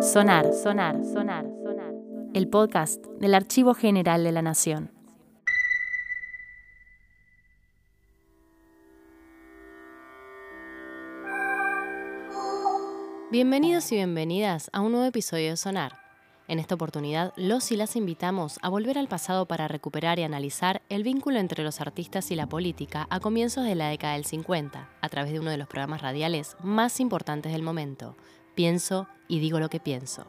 Sonar, sonar, sonar, sonar. El podcast del Archivo General de la Nación. Bienvenidos y bienvenidas a un nuevo episodio de Sonar. En esta oportunidad, los y las invitamos a volver al pasado para recuperar y analizar el vínculo entre los artistas y la política a comienzos de la década del 50, a través de uno de los programas radiales más importantes del momento, Pienso y digo lo que pienso.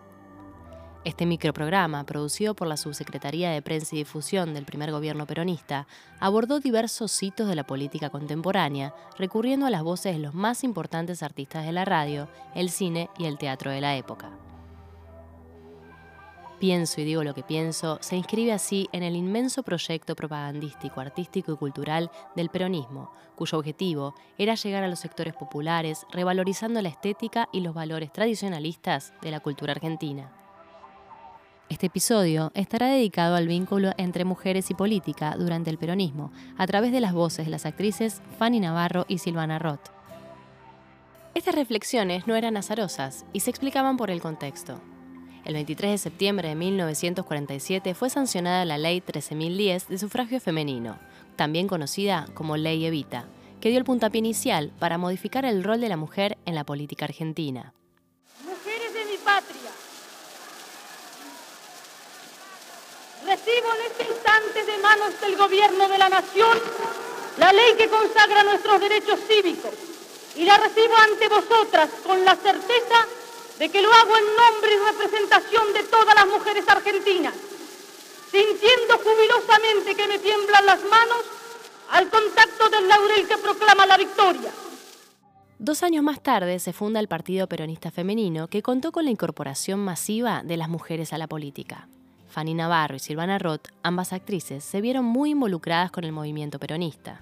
Este microprograma, producido por la Subsecretaría de Prensa y Difusión del primer gobierno peronista, abordó diversos hitos de la política contemporánea, recurriendo a las voces de los más importantes artistas de la radio, el cine y el teatro de la época. Pienso y digo lo que pienso se inscribe así en el inmenso proyecto propagandístico, artístico y cultural del peronismo, cuyo objetivo era llegar a los sectores populares, revalorizando la estética y los valores tradicionalistas de la cultura argentina. Este episodio estará dedicado al vínculo entre mujeres y política durante el peronismo, a través de las voces de las actrices Fanny Navarro y Silvana Roth. Estas reflexiones no eran azarosas y se explicaban por el contexto. El 23 de septiembre de 1947 fue sancionada la Ley 13.010 de sufragio femenino, también conocida como Ley Evita, que dio el puntapié inicial para modificar el rol de la mujer en la política argentina. Mujeres de mi patria, recibo en este instante de manos del gobierno de la nación la ley que consagra nuestros derechos cívicos y la recibo ante vosotras con la certeza de que lo hago en nombre y representación de todas las mujeres argentinas, sintiendo jubilosamente que me tiemblan las manos al contacto del laurel que proclama la victoria. Dos años más tarde se funda el Partido Peronista Femenino, que contó con la incorporación masiva de las mujeres a la política. Fanny Navarro y Silvana Roth, ambas actrices, se vieron muy involucradas con el movimiento peronista.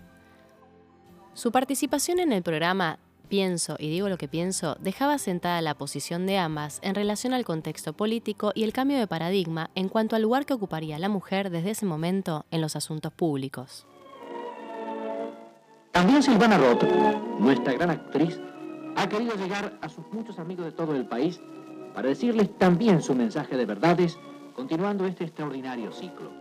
Su participación en el programa Pienso y digo lo que pienso dejaba sentada la posición de ambas en relación al contexto político y el cambio de paradigma en cuanto al lugar que ocuparía la mujer desde ese momento en los asuntos públicos. También Silvana Roth, nuestra gran actriz, ha querido llegar a sus muchos amigos de todo el país para decirles también su mensaje de verdades, continuando este extraordinario ciclo.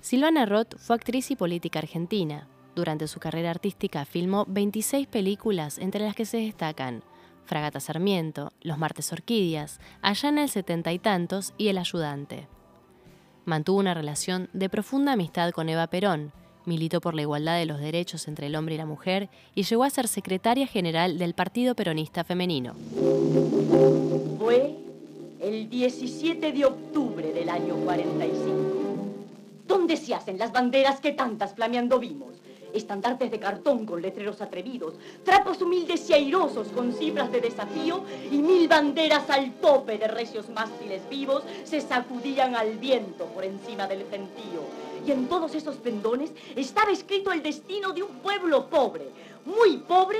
Silvana Roth fue actriz y política argentina, durante su carrera artística filmó 26 películas entre las que se destacan Fragata Sarmiento, Los Martes Orquídeas, Allá en el setenta y tantos y El Ayudante. Mantuvo una relación de profunda amistad con Eva Perón, militó por la igualdad de los derechos entre el hombre y la mujer y llegó a ser secretaria general del Partido Peronista Femenino. Fue el 17 de octubre del año 45. ¿Dónde se hacen las banderas que tantas flameando vimos? Estandartes de cartón con letreros atrevidos, trapos humildes y airosos con cifras de desafío y mil banderas al tope de recios mástiles vivos se sacudían al viento por encima del gentío. Y en todos esos pendones estaba escrito el destino de un pueblo pobre, muy pobre,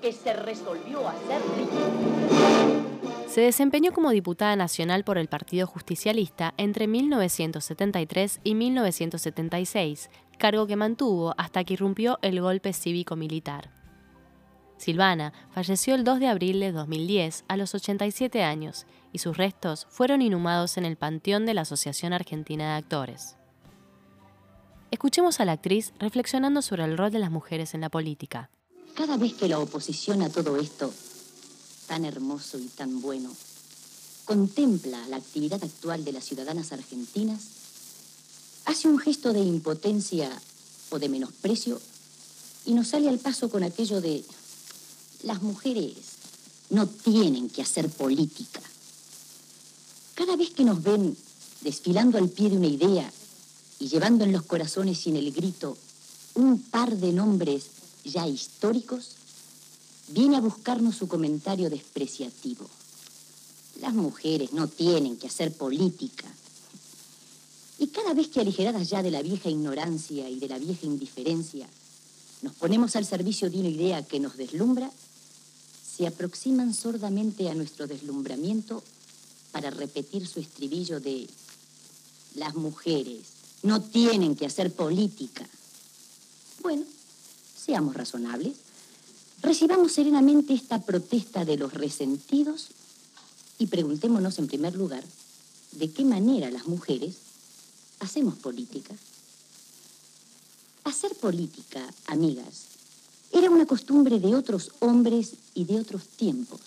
que se resolvió a ser rico. Se desempeñó como diputada nacional por el Partido Justicialista entre 1973 y 1976, cargo que mantuvo hasta que irrumpió el golpe cívico-militar. Silvana falleció el 2 de abril de 2010 a los 87 años y sus restos fueron inhumados en el Panteón de la Asociación Argentina de Actores. Escuchemos a la actriz reflexionando sobre el rol de las mujeres en la política. Cada vez que la oposición a todo esto, tan hermoso y tan bueno, contempla la actividad actual de las ciudadanas argentinas, hace un gesto de impotencia o de menosprecio y nos sale al paso con aquello de las mujeres no tienen que hacer política. Cada vez que nos ven desfilando al pie de una idea y llevando en los corazones sin el grito un par de nombres ya históricos, viene a buscarnos su comentario despreciativo. Las mujeres no tienen que hacer política. Cada vez que aligeradas ya de la vieja ignorancia y de la vieja indiferencia, nos ponemos al servicio de una idea que nos deslumbra, se aproximan sordamente a nuestro deslumbramiento para repetir su estribillo de las mujeres no tienen que hacer política. Bueno, seamos razonables. recibamos serenamente esta protesta de los resentidos y preguntémonos en primer lugar de qué manera las mujeres hacemos política. Hacer política, amigas, era una costumbre de otros hombres y de otros tiempos.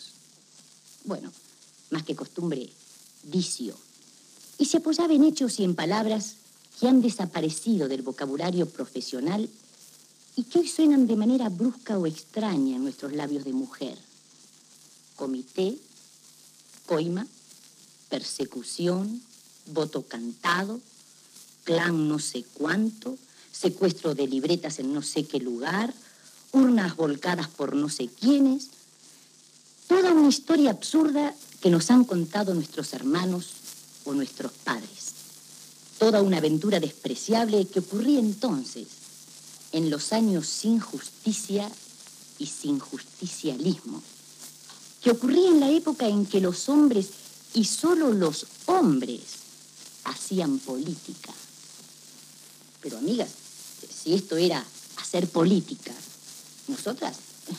Bueno, más que costumbre, vicio. Y se apoyaba en hechos y en palabras que han desaparecido del vocabulario profesional y que hoy suenan de manera brusca o extraña en nuestros labios de mujer. Comité, coima, persecución, voto cantado, clan no sé cuánto, secuestro de libretas en no sé qué lugar, urnas volcadas por no sé quiénes. Toda una historia absurda que nos han contado nuestros hermanos o nuestros padres. Toda una aventura despreciable que ocurría entonces, en los años sin justicia y sin justicialismo. Que ocurría en la época en que los hombres, y solo los hombres, hacían política. Pero amigas, si esto era hacer política, nosotras,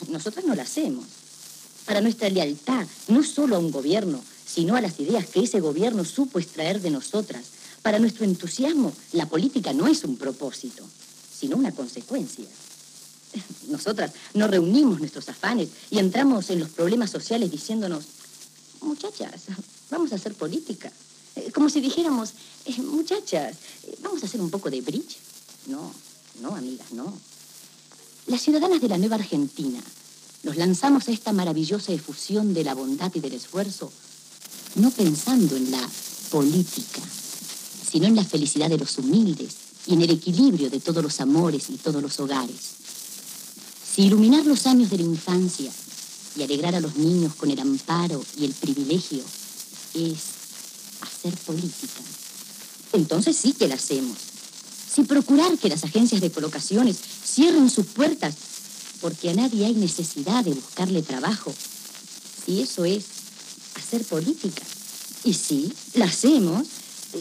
nosotras no la hacemos. Para nuestra lealtad, no solo a un gobierno, sino a las ideas que ese gobierno supo extraer de nosotras. Para nuestro entusiasmo, la política no es un propósito, sino una consecuencia. Nosotras no reunimos nuestros afanes y entramos en los problemas sociales diciéndonos, muchachas, vamos a hacer política. Eh, como si dijéramos, eh, muchachas, eh, vamos a hacer un poco de bridge. No, no, amigas, no. Las ciudadanas de la nueva Argentina nos lanzamos a esta maravillosa efusión de la bondad y del esfuerzo, no pensando en la política, sino en la felicidad de los humildes y en el equilibrio de todos los amores y todos los hogares. Si iluminar los años de la infancia y alegrar a los niños con el amparo y el privilegio es hacer política, entonces sí que la hacemos. Si procurar que las agencias de colocaciones cierren sus puertas porque a nadie hay necesidad de buscarle trabajo, si eso es hacer política. Y sí, la hacemos,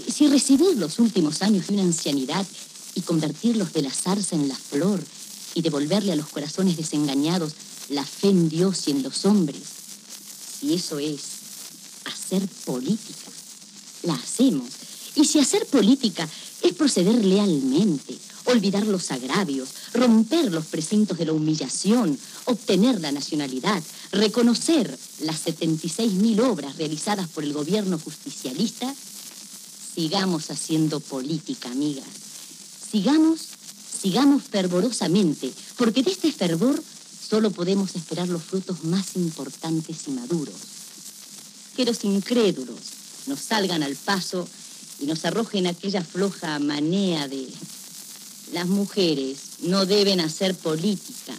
si recibir los últimos años de una ancianidad y convertirlos de la zarza en la flor y devolverle a los corazones desengañados la fe en Dios y en los hombres, si eso es hacer política, la hacemos. Y si hacer política es proceder lealmente, olvidar los agravios, romper los precintos de la humillación, obtener la nacionalidad, reconocer las 76.000 obras realizadas por el gobierno justicialista, sigamos haciendo política, amigas. Sigamos, sigamos fervorosamente, porque de este fervor solo podemos esperar los frutos más importantes y maduros. Que los incrédulos nos salgan al paso y nos arrojen aquella floja manea de las mujeres no deben hacer política.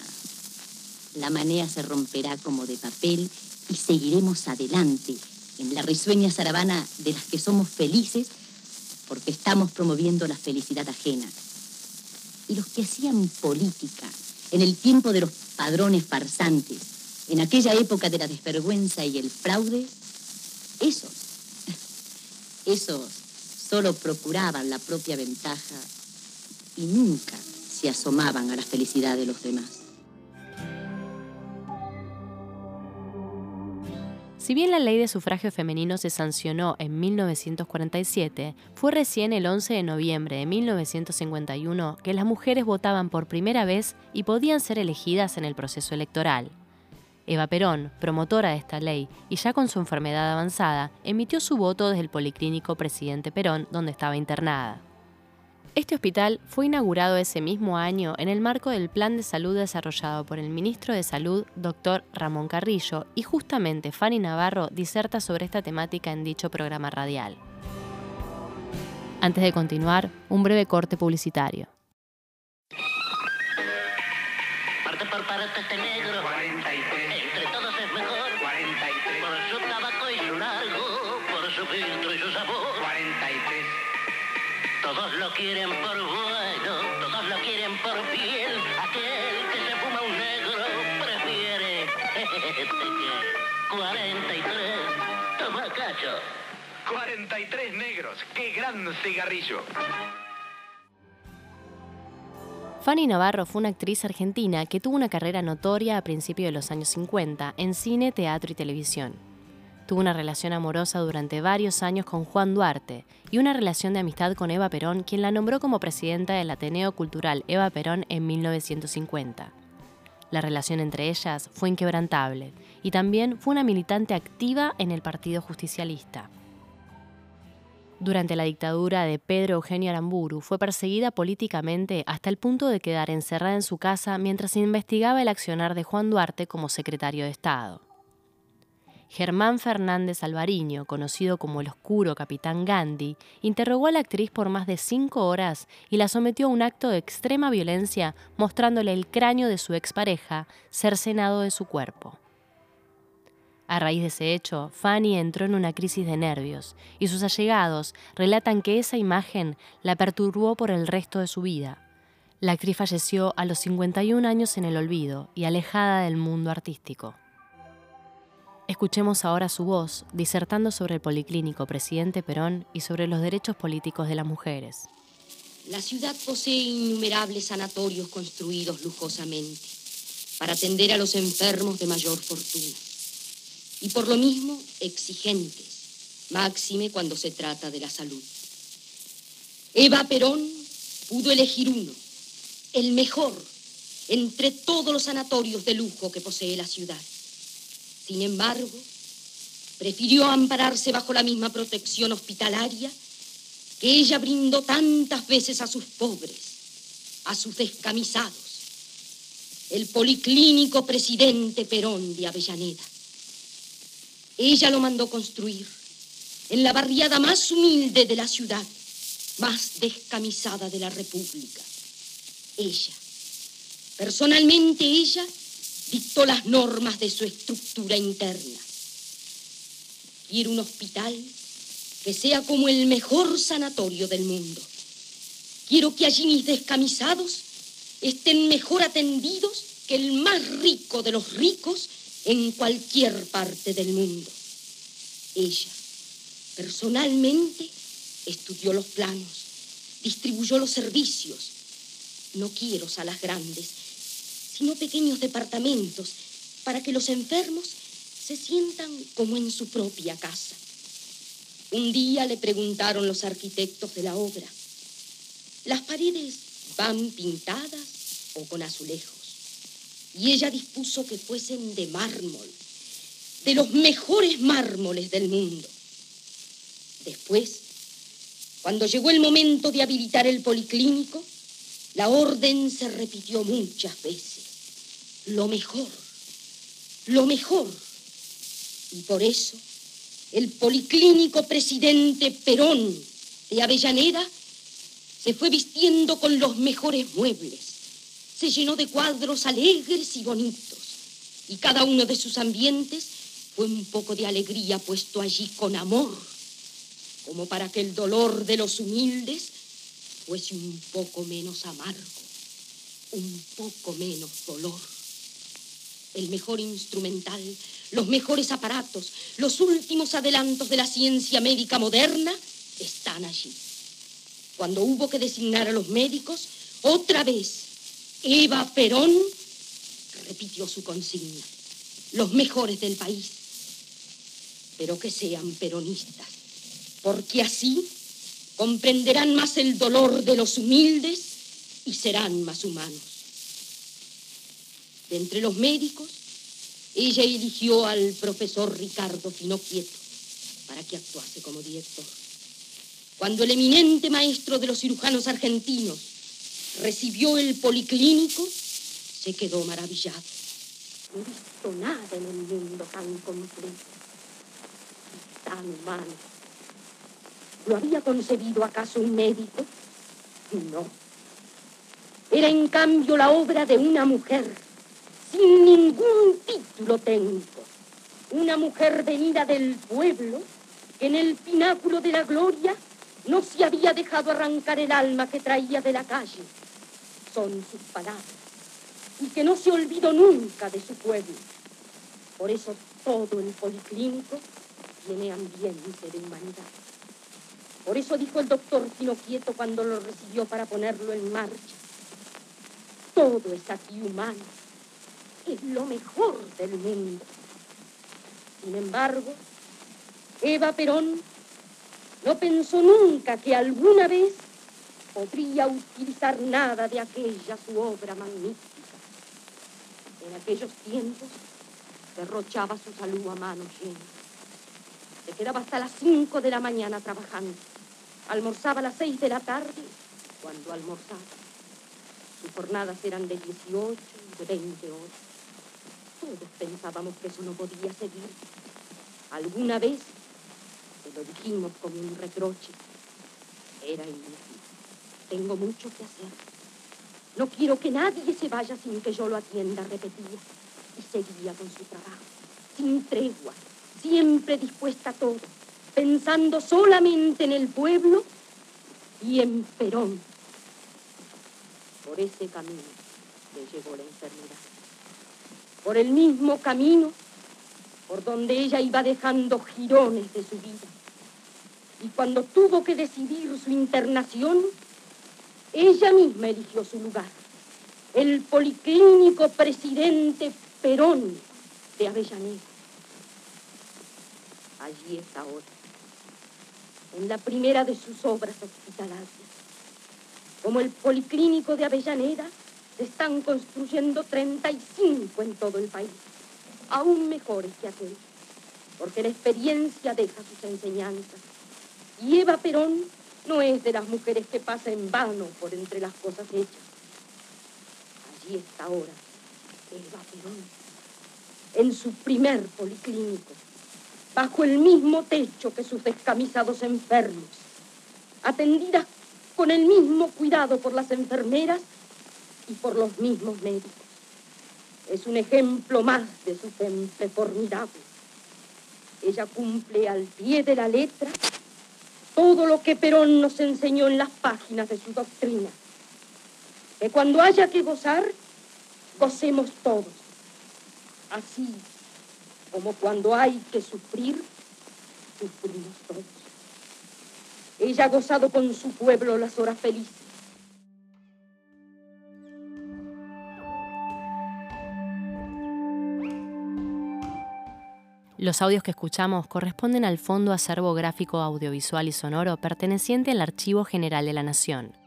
La manea se romperá como de papel y seguiremos adelante en la risueña zaravana de las que somos felices porque estamos promoviendo la felicidad ajena. Y los que hacían política en el tiempo de los padrones farsantes, en aquella época de la desvergüenza y el fraude, esos, esos solo procuraban la propia ventaja y nunca se asomaban a la felicidad de los demás. Si bien la ley de sufragio femenino se sancionó en 1947, fue recién el 11 de noviembre de 1951 que las mujeres votaban por primera vez y podían ser elegidas en el proceso electoral. Eva Perón, promotora de esta ley y ya con su enfermedad avanzada, emitió su voto desde el Policlínico Presidente Perón, donde estaba internada. Este hospital fue inaugurado ese mismo año en el marco del plan de salud desarrollado por el ministro de Salud, doctor Ramón Carrillo, y justamente Fanny Navarro diserta sobre esta temática en dicho programa radial. Antes de continuar, un breve corte publicitario. Todos lo quieren por bueno, todos lo quieren por piel. Aquel que se fuma un negro prefiere 43. Toma cacho. 43 negros. ¡Qué gran cigarrillo! Fanny Navarro fue una actriz argentina que tuvo una carrera notoria a principios de los años 50 en cine, teatro y televisión. Tuvo una relación amorosa durante varios años con Juan Duarte y una relación de amistad con Eva Perón, quien la nombró como presidenta del Ateneo Cultural Eva Perón en 1950. La relación entre ellas fue inquebrantable y también fue una militante activa en el Partido Justicialista. Durante la dictadura de Pedro Eugenio Aramburu fue perseguida políticamente hasta el punto de quedar encerrada en su casa mientras investigaba el accionar de Juan Duarte como secretario de Estado. Germán Fernández Alvariño, conocido como el oscuro capitán Gandhi, interrogó a la actriz por más de cinco horas y la sometió a un acto de extrema violencia mostrándole el cráneo de su expareja cercenado de su cuerpo. A raíz de ese hecho, Fanny entró en una crisis de nervios y sus allegados relatan que esa imagen la perturbó por el resto de su vida. La actriz falleció a los 51 años en el olvido y alejada del mundo artístico. Escuchemos ahora su voz disertando sobre el policlínico Presidente Perón y sobre los derechos políticos de las mujeres. La ciudad posee innumerables sanatorios construidos lujosamente para atender a los enfermos de mayor fortuna y por lo mismo exigentes, máxime cuando se trata de la salud. Eva Perón pudo elegir uno, el mejor, entre todos los sanatorios de lujo que posee la ciudad. Sin embargo, prefirió ampararse bajo la misma protección hospitalaria que ella brindó tantas veces a sus pobres, a sus descamisados, el policlínico presidente Perón de Avellaneda. Ella lo mandó construir en la barriada más humilde de la ciudad, más descamisada de la República. Ella, personalmente ella, dictó las normas de su estructura interna. Quiere un hospital que sea como el mejor sanatorio del mundo. Quiero que allí mis descamisados estén mejor atendidos que el más rico de los ricos en cualquier parte del mundo. Ella, personalmente, estudió los planos, distribuyó los servicios. No quiero salas grandes, sino pequeños departamentos para que los enfermos se sientan como en su propia casa. Un día le preguntaron los arquitectos de la obra, ¿las paredes van pintadas o con azulejos? y ella dispuso que fuesen de mármol, de los mejores mármoles del mundo. Después, cuando llegó el momento de habilitar el policlínico, la orden se repitió muchas veces. Lo mejor, lo mejor. Y por eso, el policlínico presidente Perón de Avellaneda se fue vistiendo con los mejores muebles se llenó de cuadros alegres y bonitos, y cada uno de sus ambientes fue un poco de alegría puesto allí con amor, como para que el dolor de los humildes fuese un poco menos amargo, un poco menos dolor. El mejor instrumental, los mejores aparatos, los últimos adelantos de la ciencia médica moderna están allí. Cuando hubo que designar a los médicos, otra vez Eva Perón repitió su consigna. Los mejores del país. Pero que sean peronistas. Porque así comprenderán más el dolor de los humildes y serán más humanos. De entre los médicos, ella eligió al profesor Ricardo Finocchieto para que actuase como director. Cuando el eminente maestro de los cirujanos argentinos recibió el policlínico, se quedó maravillado. No he visto nada en el mundo tan completo, tan humano. ¿Lo había concebido acaso un médico? No. Era en cambio la obra de una mujer, sin ningún título técnico. Una mujer venida del pueblo, que en el pináculo de la gloria no se había dejado arrancar el alma que traía de la calle son sus palabras y que no se olvidó nunca de su pueblo. Por eso todo el policlínico tiene ambiente de humanidad. Por eso dijo el doctor Quieto cuando lo recibió para ponerlo en marcha. Todo es aquí humano. Es lo mejor del mundo. Sin embargo, Eva Perón no pensó nunca que alguna vez podría utilizar nada de aquella su obra magnífica. En aquellos tiempos derrochaba su salud a manos llenas. Se quedaba hasta las 5 de la mañana trabajando. Almorzaba a las 6 de la tarde cuando almorzaba. Sus jornadas eran de 18 y de 20 horas. Todos pensábamos que eso no podía seguir. Alguna vez se lo dijimos como un reproche. Era inútil. Tengo mucho que hacer. No quiero que nadie se vaya sin que yo lo atienda, repetía. Y seguía con su trabajo, sin tregua, siempre dispuesta a todo, pensando solamente en el pueblo y en Perón. Por ese camino le llegó la enfermedad. Por el mismo camino por donde ella iba dejando jirones de su vida. Y cuando tuvo que decidir su internación, ella misma eligió su lugar. El policlínico presidente Perón de Avellaneda. Allí está ahora, en la primera de sus obras hospitalarias. Como el policlínico de Avellaneda, se están construyendo 35 en todo el país, aún mejores que aquel, porque la experiencia deja sus enseñanzas. Y Eva Perón no es de las mujeres que pasa en vano por entre las cosas hechas. Allí está ahora Eva Perón, en su primer policlínico, bajo el mismo techo que sus descamisados enfermos, atendida con el mismo cuidado por las enfermeras y por los mismos médicos. Es un ejemplo más de su temple formidable. Ella cumple al pie de la letra todo lo que Perón nos enseñó en las páginas de su doctrina. Que cuando haya que gozar, gocemos todos. Así como cuando hay que sufrir, sufrimos todos. Ella ha gozado con su pueblo las horas felices. Los audios que escuchamos corresponden al Fondo Acervo Gráfico Audiovisual y Sonoro perteneciente al Archivo General de la Nación.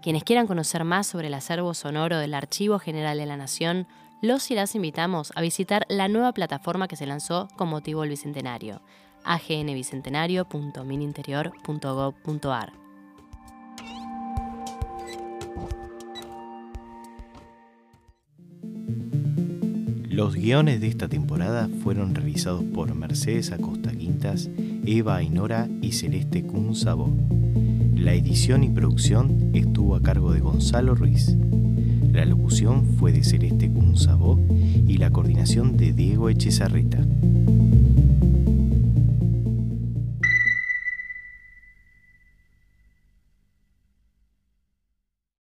Quienes quieran conocer más sobre el acervo sonoro del Archivo General de la Nación, los y las invitamos a visitar la nueva plataforma que se lanzó con motivo del Bicentenario, agnbicentenario.mininterior.gov.ar. Los guiones de esta temporada fueron realizados por Mercedes Acosta Quintas, Eva Ainora y Celeste Sabó. La edición y producción estuvo a cargo de Gonzalo Ruiz. La locución fue de Celeste Sabó y la coordinación de Diego Echezarreta.